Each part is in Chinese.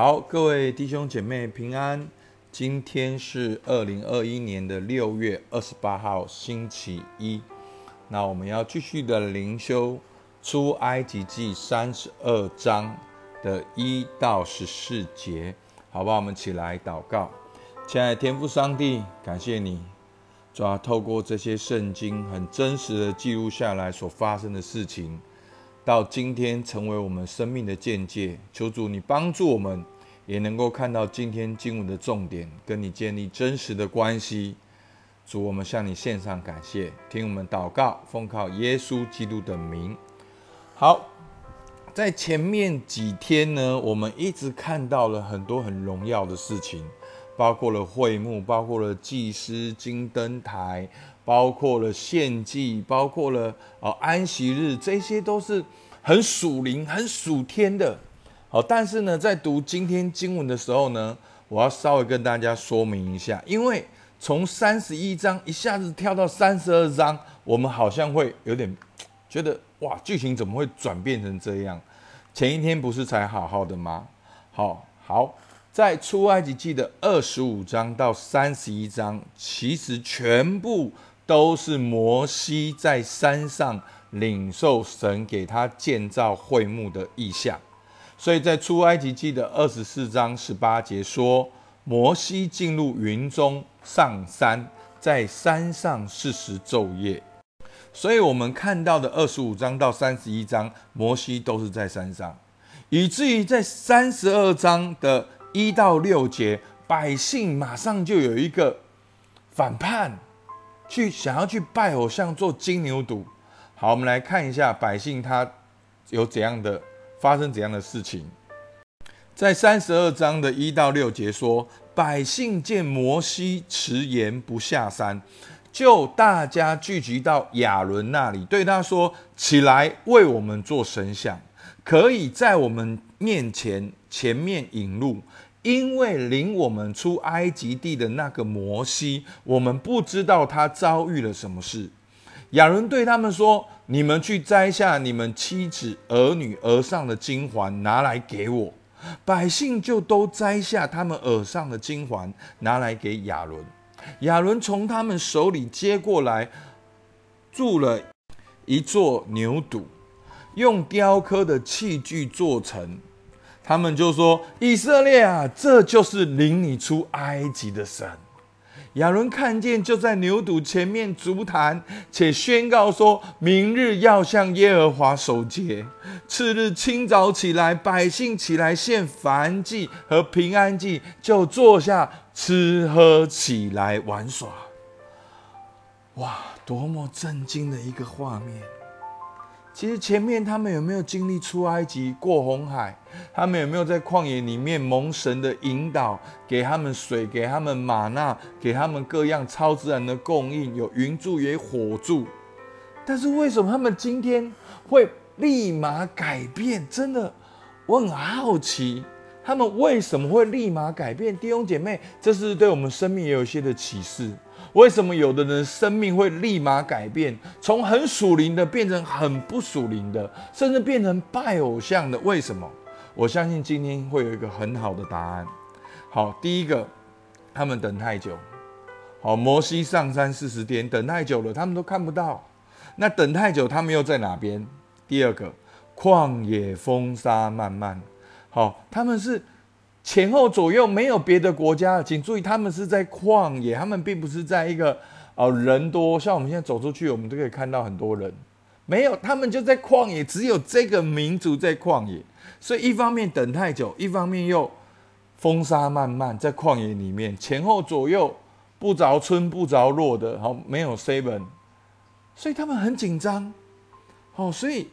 好，各位弟兄姐妹平安。今天是二零二一年的六月二十八号，星期一。那我们要继续的灵修出埃及记三十二章的一到十四节，好不好？我们起来祷告。亲爱的天父上帝，感谢你，主要透过这些圣经很真实的记录下来所发生的事情。到今天成为我们生命的见解，求主你帮助我们，也能够看到今天经文的重点，跟你建立真实的关系。主，我们向你献上感谢，听我们祷告，奉靠耶稣基督的名。好，在前面几天呢，我们一直看到了很多很荣耀的事情，包括了会幕，包括了祭司金灯台。包括了献祭，包括了哦安息日，这些都是很属灵、很属天的。好，但是呢，在读今天经文的时候呢，我要稍微跟大家说明一下，因为从三十一章一下子跳到三十二章，我们好像会有点觉得哇，剧情怎么会转变成这样？前一天不是才好好的吗？好好，在出埃及记的二十五章到三十一章，其实全部。都是摩西在山上领受神给他建造会幕的意象，所以在出埃及记的二十四章十八节说，摩西进入云中上山，在山上四十昼夜。所以我们看到的二十五章到三十一章，摩西都是在山上，以至于在三十二章的一到六节，百姓马上就有一个反叛。去想要去拜偶像做金牛犊，好，我们来看一下百姓他有怎样的发生怎样的事情。在三十二章的一到六节说，百姓见摩西迟延不下山，就大家聚集到亚伦那里，对他说：“起来为我们做神像，可以在我们面前前面引路。”因为领我们出埃及地的那个摩西，我们不知道他遭遇了什么事。亚伦对他们说：“你们去摘下你们妻子、儿女额上的金环，拿来给我。”百姓就都摘下他们耳上的金环，拿来给亚伦。亚伦从他们手里接过来，铸了一座牛犊，用雕刻的器具做成。他们就说：“以色列啊，这就是领你出埃及的神。”亚伦看见，就在牛犊前面足坛，且宣告说：“明日要向耶和华守节。次日清早起来，百姓起来献燔祭和平安祭，就坐下吃喝，起来玩耍。”哇，多么震惊的一个画面！其实前面他们有没有经历出埃及过红海？他们有没有在旷野里面蒙神的引导，给他们水，给他们玛纳，给他们各样超自然的供应，有云柱也火柱？但是为什么他们今天会立马改变？真的，我很好奇，他们为什么会立马改变？弟兄姐妹，这是对我们生命也有一些的启示。为什么有的人生命会立马改变，从很属灵的变成很不属灵的，甚至变成拜偶像的？为什么？我相信今天会有一个很好的答案。好，第一个，他们等太久。好，摩西上山四十天，等太久了，他们都看不到。那等太久，他们又在哪边？第二个，旷野风沙漫漫。好，他们是。前后左右没有别的国家，请注意，他们是在旷野，他们并不是在一个哦人多，像我们现在走出去，我们都可以看到很多人，没有，他们就在旷野，只有这个民族在旷野，所以一方面等太久，一方面又风沙漫漫，在旷野里面前后左右不着村不着落的，好没有 seven，所以他们很紧张，好，所以。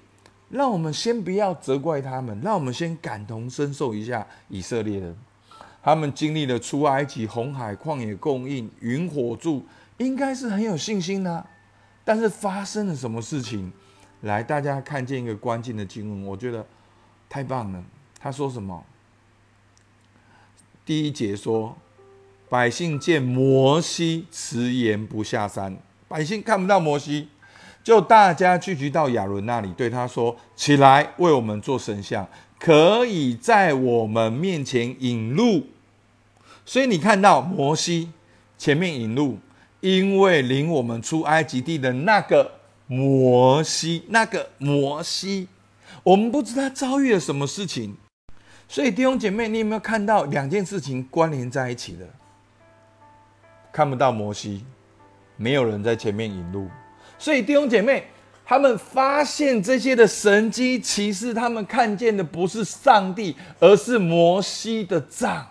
让我们先不要责怪他们，让我们先感同身受一下以色列人，他们经历了出埃及、红海、旷野供应、云火柱，应该是很有信心的。但是发生了什么事情？来，大家看见一个关键的经文，我觉得太棒了。他说什么？第一节说，百姓见摩西迟延不下山，百姓看不到摩西。就大家聚集到亚伦那里，对他说：“起来，为我们做神像，可以在我们面前引路。”所以你看到摩西前面引路，因为领我们出埃及地的那个摩西，那个摩西，我们不知道他遭遇了什么事情。所以弟兄姐妹，你有没有看到两件事情关联在一起的？看不到摩西，没有人在前面引路，所以弟兄姐妹，他们发现这些的神机其实，他们看见的不是上帝，而是摩西的杖。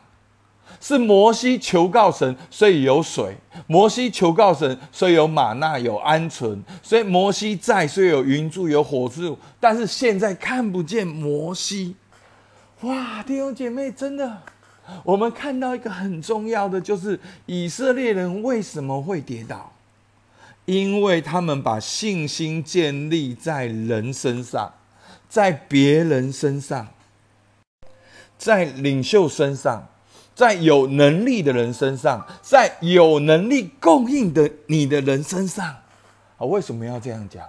是摩西求告神，所以有水；摩西求告神，所以有玛纳，有鹌鹑。所以摩西在，所以有云柱，有火柱。但是现在看不见摩西。哇，弟兄姐妹，真的，我们看到一个很重要的，就是以色列人为什么会跌倒？因为他们把信心建立在人身上，在别人身上，在领袖身上。在有能力的人身上，在有能力供应的你的人身上，啊，为什么要这样讲？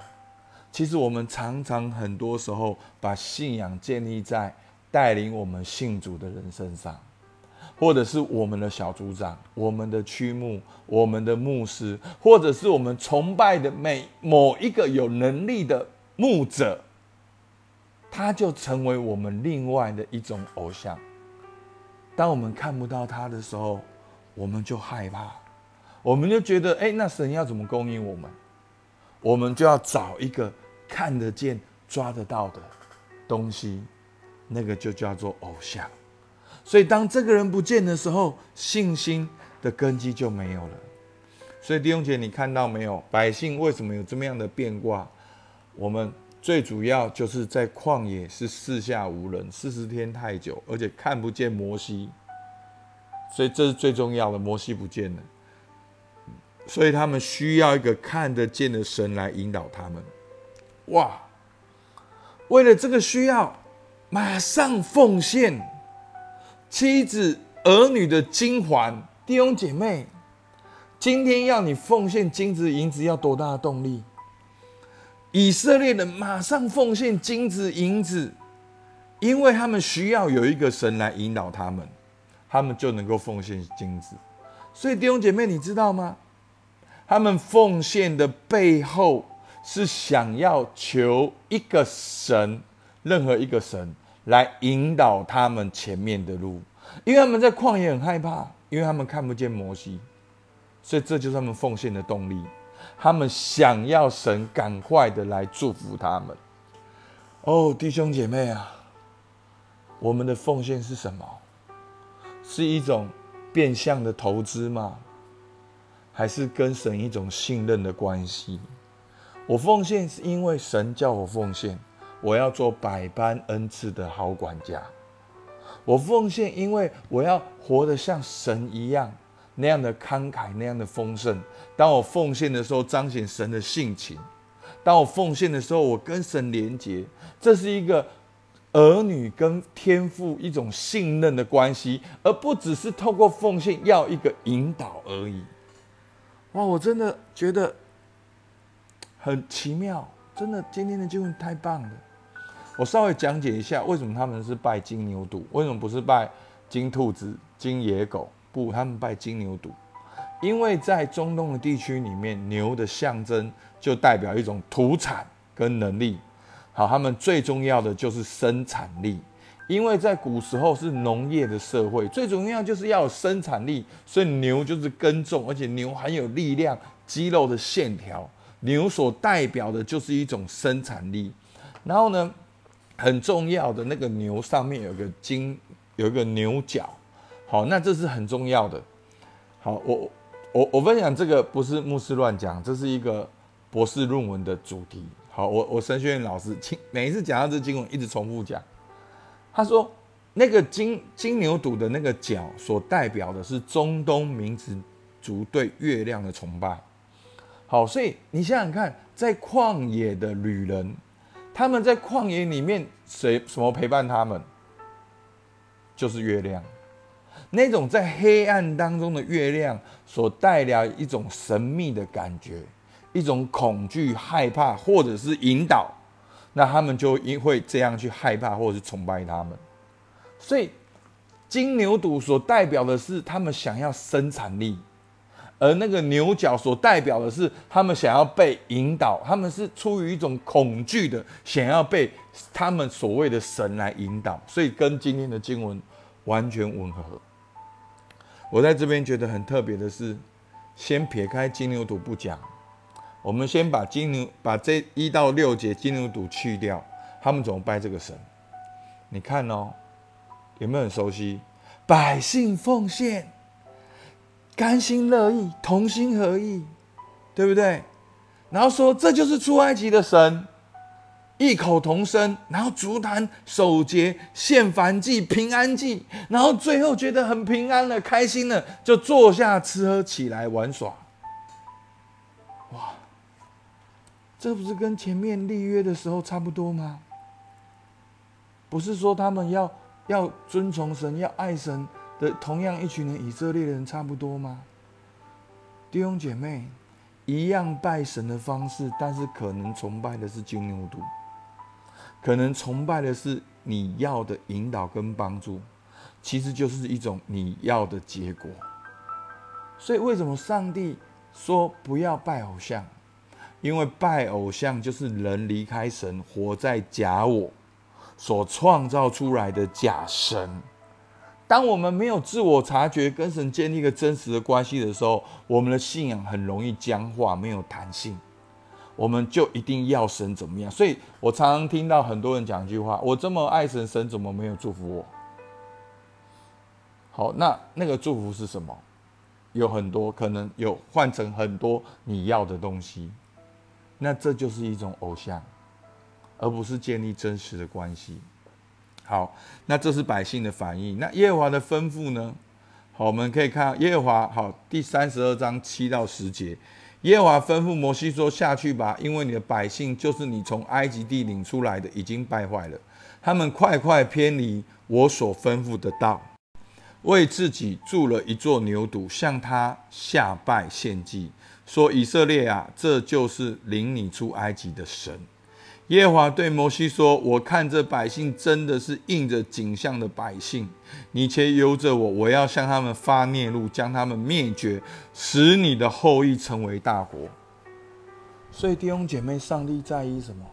其实我们常常很多时候把信仰建立在带领我们信主的人身上，或者是我们的小组长、我们的区牧、我们的牧师，或者是我们崇拜的每某一个有能力的牧者，他就成为我们另外的一种偶像。当我们看不到他的时候，我们就害怕，我们就觉得，哎，那神要怎么供应我们？我们就要找一个看得见、抓得到的东西，那个就叫做偶像。所以，当这个人不见的时候，信心的根基就没有了。所以，弟兄姐，你看到没有？百姓为什么有这么样的变卦？我们。最主要就是在旷野是四下无人，四十天太久，而且看不见摩西，所以这是最重要的。摩西不见了，所以他们需要一个看得见的神来引导他们。哇！为了这个需要，马上奉献妻子儿女的金环，弟兄姐妹，今天要你奉献金子银子，要多大的动力？以色列人马上奉献金子银子，因为他们需要有一个神来引导他们，他们就能够奉献金子。所以弟兄姐妹，你知道吗？他们奉献的背后是想要求一个神，任何一个神来引导他们前面的路，因为他们在旷野很害怕，因为他们看不见摩西，所以这就是他们奉献的动力。他们想要神赶快的来祝福他们。哦，弟兄姐妹啊，我们的奉献是什么？是一种变相的投资吗？还是跟神一种信任的关系？我奉献是因为神叫我奉献，我要做百般恩赐的好管家。我奉献，因为我要活得像神一样。那样的慷慨，那样的丰盛。当我奉献的时候，彰显神的性情；当我奉献的时候，我跟神连结。这是一个儿女跟天父一种信任的关系，而不只是透过奉献要一个引导而已。哇，我真的觉得很奇妙，真的今天的经文太棒了。我稍微讲解一下，为什么他们是拜金牛犊，为什么不是拜金兔子、金野狗？不，他们拜金牛犊，因为在中东的地区里面，牛的象征就代表一种土产跟能力。好，他们最重要的就是生产力，因为在古时候是农业的社会，最重要就是要有生产力，所以牛就是耕种，而且牛很有力量，肌肉的线条，牛所代表的就是一种生产力。然后呢，很重要的那个牛上面有个金，有一个牛角。好，那这是很重要的。好，我我我分享这个不是牧师乱讲，这是一个博士论文的主题。好，我我神学院老师，每一次讲到这经文，一直重复讲。他说，那个金金牛犊的那个角，所代表的是中东民族对月亮的崇拜。好，所以你想想看，在旷野的旅人，他们在旷野里面，谁什么陪伴他们？就是月亮。那种在黑暗当中的月亮所带来一种神秘的感觉，一种恐惧、害怕，或者是引导，那他们就因会这样去害怕或者是崇拜他们。所以金牛犊所代表的是他们想要生产力。而那个牛角所代表的是，他们想要被引导，他们是出于一种恐惧的，想要被他们所谓的神来引导，所以跟今天的经文完全吻合。我在这边觉得很特别的是，先撇开金牛犊不讲，我们先把金牛把这一到六节金牛犊去掉，他们怎么拜这个神？你看哦，有没有很熟悉？百姓奉献。甘心乐意，同心合意，对不对？然后说这就是出埃及的神，异口同声，然后足坛守节献燔祭平安祭，然后最后觉得很平安了，开心了，就坐下吃喝起来玩耍。哇，这不是跟前面立约的时候差不多吗？不是说他们要要遵从神，要爱神。的同样一群人，以色列人差不多吗？弟兄姐妹，一样拜神的方式，但是可能崇拜的是金牛犊，可能崇拜的是你要的引导跟帮助，其实就是一种你要的结果。所以，为什么上帝说不要拜偶像？因为拜偶像就是人离开神，活在假我所创造出来的假神。当我们没有自我察觉，跟神建立一个真实的关系的时候，我们的信仰很容易僵化，没有弹性。我们就一定要神怎么样？所以我常常听到很多人讲一句话：“我这么爱神，神怎么没有祝福我？”好，那那个祝福是什么？有很多可能有换成很多你要的东西，那这就是一种偶像，而不是建立真实的关系。好，那这是百姓的反应。那耶和华的吩咐呢？好，我们可以看耶和华。好，第三十二章七到十节，耶和华吩咐摩西说：“下去吧，因为你的百姓就是你从埃及地领出来的，已经败坏了。他们快快偏离我所吩咐的道，为自己筑了一座牛犊，向他下拜献祭，说：以色列啊，这就是领你出埃及的神。”耶和华对摩西说：“我看这百姓真的是应着景象的百姓，你且由着我，我要向他们发孽怒，将他们灭绝，使你的后裔成为大国。”所以弟兄姐妹，上帝在意什么？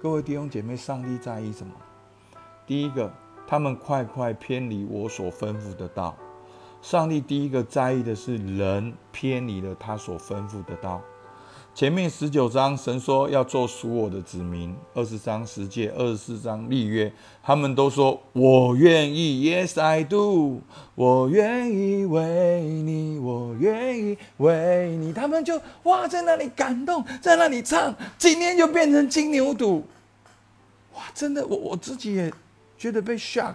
各位弟兄姐妹，上帝在意什么？第一个，他们快快偏离我所吩咐的道。上帝第一个在意的是人偏离了他所吩咐的道。前面十九章，神说要做属我的子民；二十章十诫，二十四章立约，他们都说我愿意，Yes I do，我愿意为你，我愿意为你。他们就哇，在那里感动，在那里唱，今天就变成金牛犊。哇，真的，我我自己也觉得被 shock。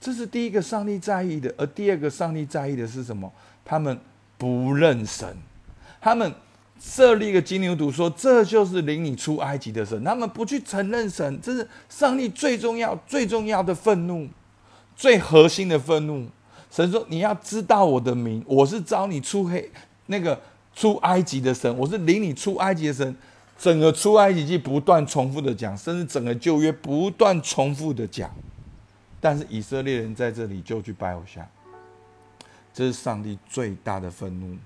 这是第一个上帝在意的，而第二个上帝在意的是什么？他们不认神。他们设立一个金牛犊，说这就是领你出埃及的神。他们不去承认神，这是上帝最重要、最重要的愤怒，最核心的愤怒。神说：“你要知道我的名，我是招你出黑那个出埃及的神，我是领你出埃及的神。”整个出埃及记不断重复的讲，甚至整个旧约不断重复的讲，但是以色列人在这里就去拜偶像，这是上帝最大的愤怒。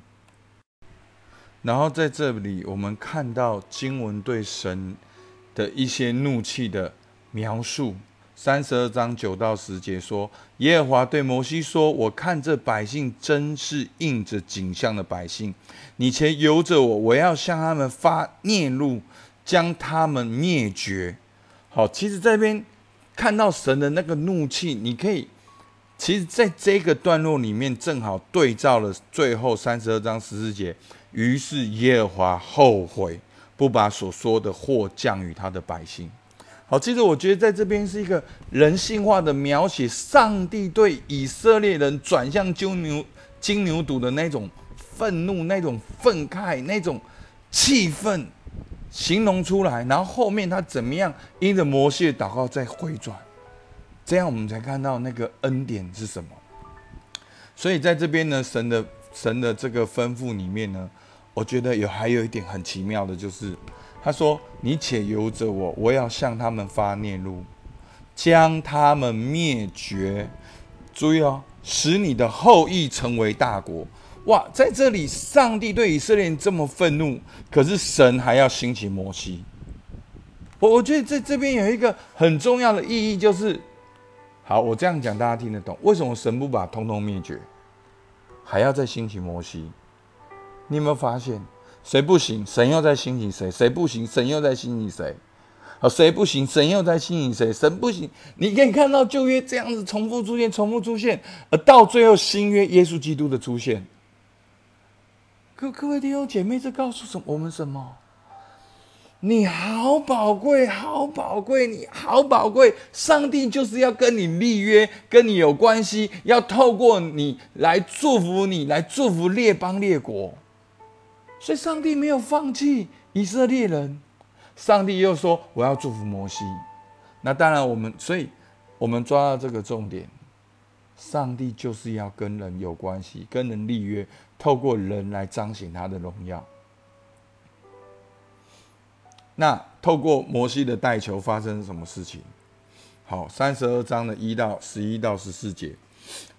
然后在这里，我们看到经文对神的一些怒气的描述。三十二章九到十节说：“耶和华对摩西说：我看这百姓真是应着景象的百姓，你且由着我，我要向他们发孽怒，将他们灭绝。”好，其实这边看到神的那个怒气，你可以，其实在这个段落里面正好对照了最后三十二章十四节。于是耶和华后悔，不把所说的祸降于他的百姓。好，其实我觉得在这边是一个人性化的描写，上帝对以色列人转向金牛金牛犊的那种愤怒、那种愤慨、那种气愤，形容出来。然后后面他怎么样，因着摩西的祷告再回转，这样我们才看到那个恩典是什么。所以在这边呢，神的。神的这个吩咐里面呢，我觉得有还有一点很奇妙的，就是他说：“你且由着我，我要向他们发念怒，将他们灭绝。”注意哦，使你的后裔成为大国。哇，在这里，上帝对以色列这么愤怒，可是神还要兴起摩西。我我觉得在这边有一个很重要的意义，就是好，我这样讲大家听得懂，为什么神不把通通灭绝，还要再兴起摩西？你有没有发现，谁不行，神又在兴起谁；谁不行，神又在兴起谁。好，谁不行，神又在兴起谁？神不行，你可以看到旧约这样子重复出现，重复出现，而到最后新约耶稣基督的出现。各各位弟兄姐妹，这告诉什我们什么？你好宝贵，好宝贵，你好宝贵。上帝就是要跟你立约，跟你有关系，要透过你来祝福你，来祝福列邦列国。所以，上帝没有放弃以色列人。上帝又说：“我要祝福摩西。”那当然，我们所以，我们抓到这个重点。上帝就是要跟人有关系，跟人立约，透过人来彰显他的荣耀。那透过摩西的带球发生什么事情？好，三十二章的一到十一到十四节，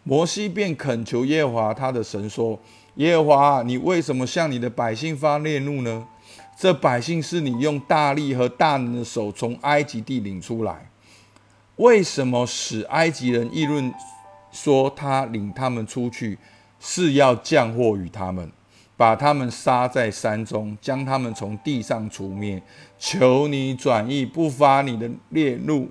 摩西便恳求耶和华他的神说：“耶和华，你为什么向你的百姓发烈怒呢？这百姓是你用大力和大能的手从埃及地领出来，为什么使埃及人议论说他领他们出去是要降祸于他们？”把他们杀在山中，将他们从地上除灭。求你转意，不发你的烈怒，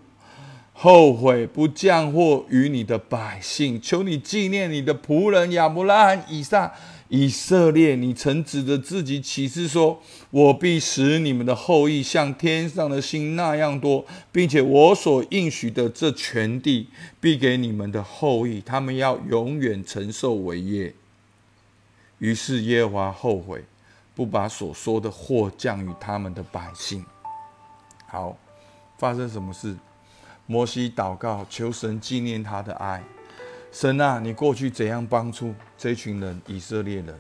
后悔不降祸于你的百姓。求你纪念你的仆人亚伯拉罕、以撒、以色列。你曾指着自己起誓说：“我必使你们的后裔像天上的星那样多，并且我所应许的这全地必给你们的后裔，他们要永远承受为业。”于是耶和华后悔，不把所说的祸降于他们的百姓。好，发生什么事？摩西祷告，求神纪念他的爱。神啊，你过去怎样帮助这群人以色列人？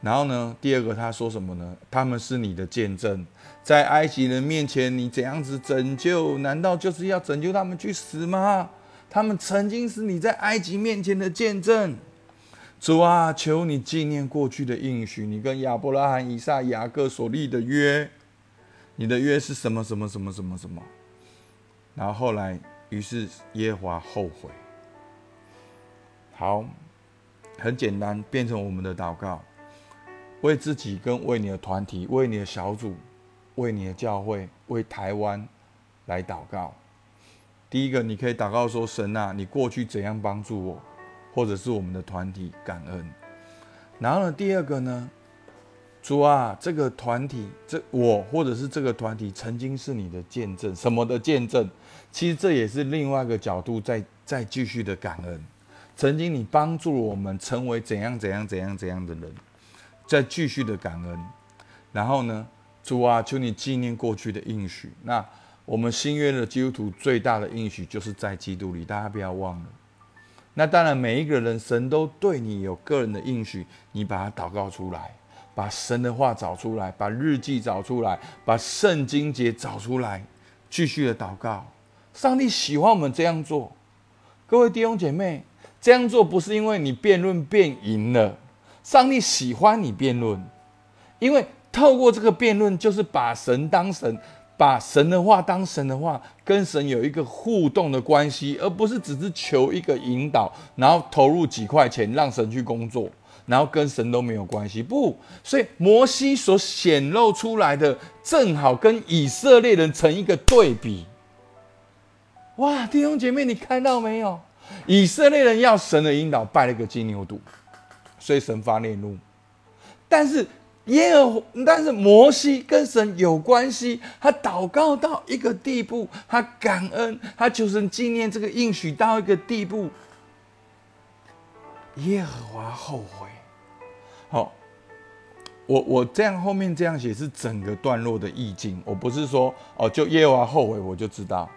然后呢？第二个他说什么呢？他们是你的见证，在埃及人面前你怎样子拯救？难道就是要拯救他们去死吗？他们曾经是你在埃及面前的见证。主啊，求你纪念过去的应许，你跟亚伯拉罕、以撒、雅各所立的约，你的约是什么？什么？什么？什么？什么？然后后来，于是耶和华后悔。好，很简单，变成我们的祷告，为自己跟为你的团体、为你的小组、为你的教会、为台湾来祷告。第一个，你可以祷告说：神啊，你过去怎样帮助我？或者是我们的团体感恩，然后呢？第二个呢？主啊，这个团体，这我或者是这个团体曾经是你的见证，什么的见证？其实这也是另外一个角度，再再继续的感恩。曾经你帮助我们成为怎样怎样怎样怎样的人，再继续的感恩。然后呢？主啊，求你纪念过去的应许。那我们新约的基督徒最大的应许，就是在基督里，大家不要忘了。那当然，每一个人神都对你有个人的应许，你把它祷告出来，把神的话找出来，把日记找出来，把圣经节找出来，继续的祷告。上帝喜欢我们这样做。各位弟兄姐妹，这样做不是因为你辩论辩赢了，上帝喜欢你辩论，因为透过这个辩论，就是把神当神。把神的话当神的话，跟神有一个互动的关系，而不是只是求一个引导，然后投入几块钱让神去工作，然后跟神都没有关系。不，所以摩西所显露出来的，正好跟以色列人成一个对比。哇，弟兄姐妹，你看到没有？以色列人要神的引导，拜了个金牛犊，所以神发烈怒，但是。耶和，但是摩西跟神有关系，他祷告到一个地步，他感恩，他求神纪念这个应许到一个地步。耶和华后悔。好，我我这样后面这样写是整个段落的意境，我不是说哦，就耶和华后悔，我就知道，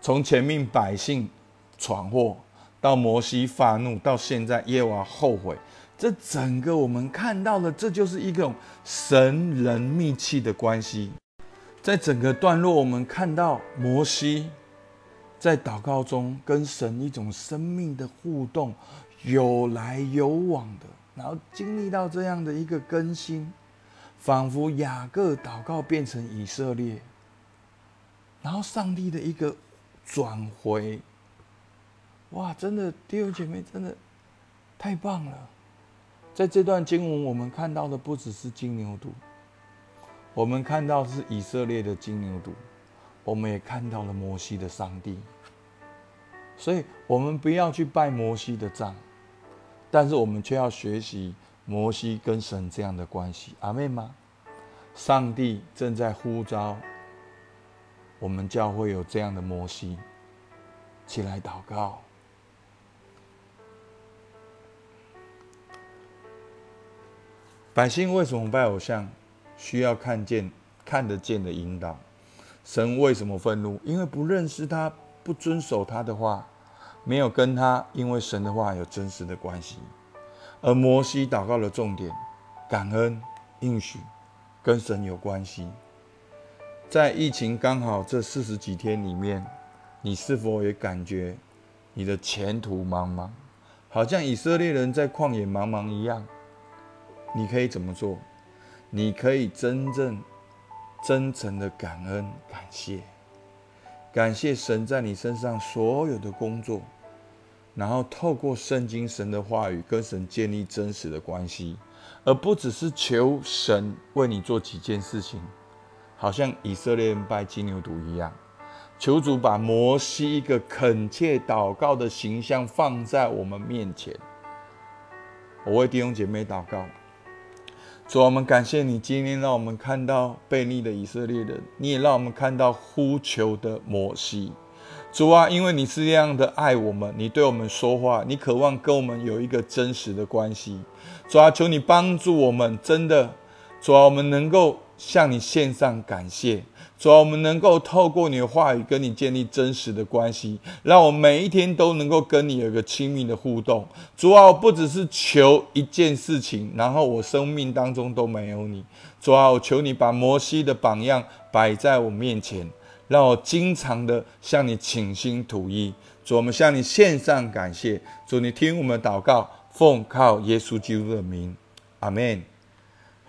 从前面百姓闯祸，到摩西发怒，到现在耶和华后悔。这整个我们看到的，这就是一种神人密切的关系。在整个段落，我们看到摩西在祷告中跟神一种生命的互动，有来有往的，然后经历到这样的一个更新，仿佛雅各祷告变成以色列，然后上帝的一个转回，哇，真的弟兄姐妹，真的太棒了。在这段经文，我们看到的不只是金牛犊，我们看到是以色列的金牛犊，我们也看到了摩西的上帝。所以，我们不要去拜摩西的杖，但是我们却要学习摩西跟神这样的关系。阿妹吗？上帝正在呼召我们教会有这样的摩西，起来祷告。百姓为什么拜偶像？需要看见、看得见的引导。神为什么愤怒？因为不认识他，不遵守他的话，没有跟他，因为神的话有真实的关系。而摩西祷告的重点，感恩、应许，跟神有关系。在疫情刚好这四十几天里面，你是否也感觉你的前途茫茫，好像以色列人在旷野茫茫一样？你可以怎么做？你可以真正、真诚的感恩、感谢，感谢神在你身上所有的工作，然后透过圣经神的话语跟神建立真实的关系，而不只是求神为你做几件事情，好像以色列人拜金牛犊一样。求主把摩西一个恳切祷告的形象放在我们面前。我为弟兄姐妹祷告。主，我们感谢你，今天让我们看到悖逆的以色列人，你也让我们看到呼求的摩西。主啊，因为你是这样的爱我们，你对我们说话，你渴望跟我们有一个真实的关系。主啊，求你帮助我们，真的，主啊，我们能够向你献上感谢。主要我们能够透过你的话语跟你建立真实的关系，让我每一天都能够跟你有一个亲密的互动。主啊，我不只是求一件事情，然后我生命当中都没有你。主啊，我求你把摩西的榜样摆在我面前，让我经常的向你倾心吐意。主，我们向你献上感谢。主，你听我们祷告，奉靠耶稣基督的名，阿门。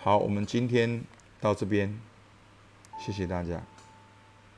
好，我们今天到这边。谢谢大家。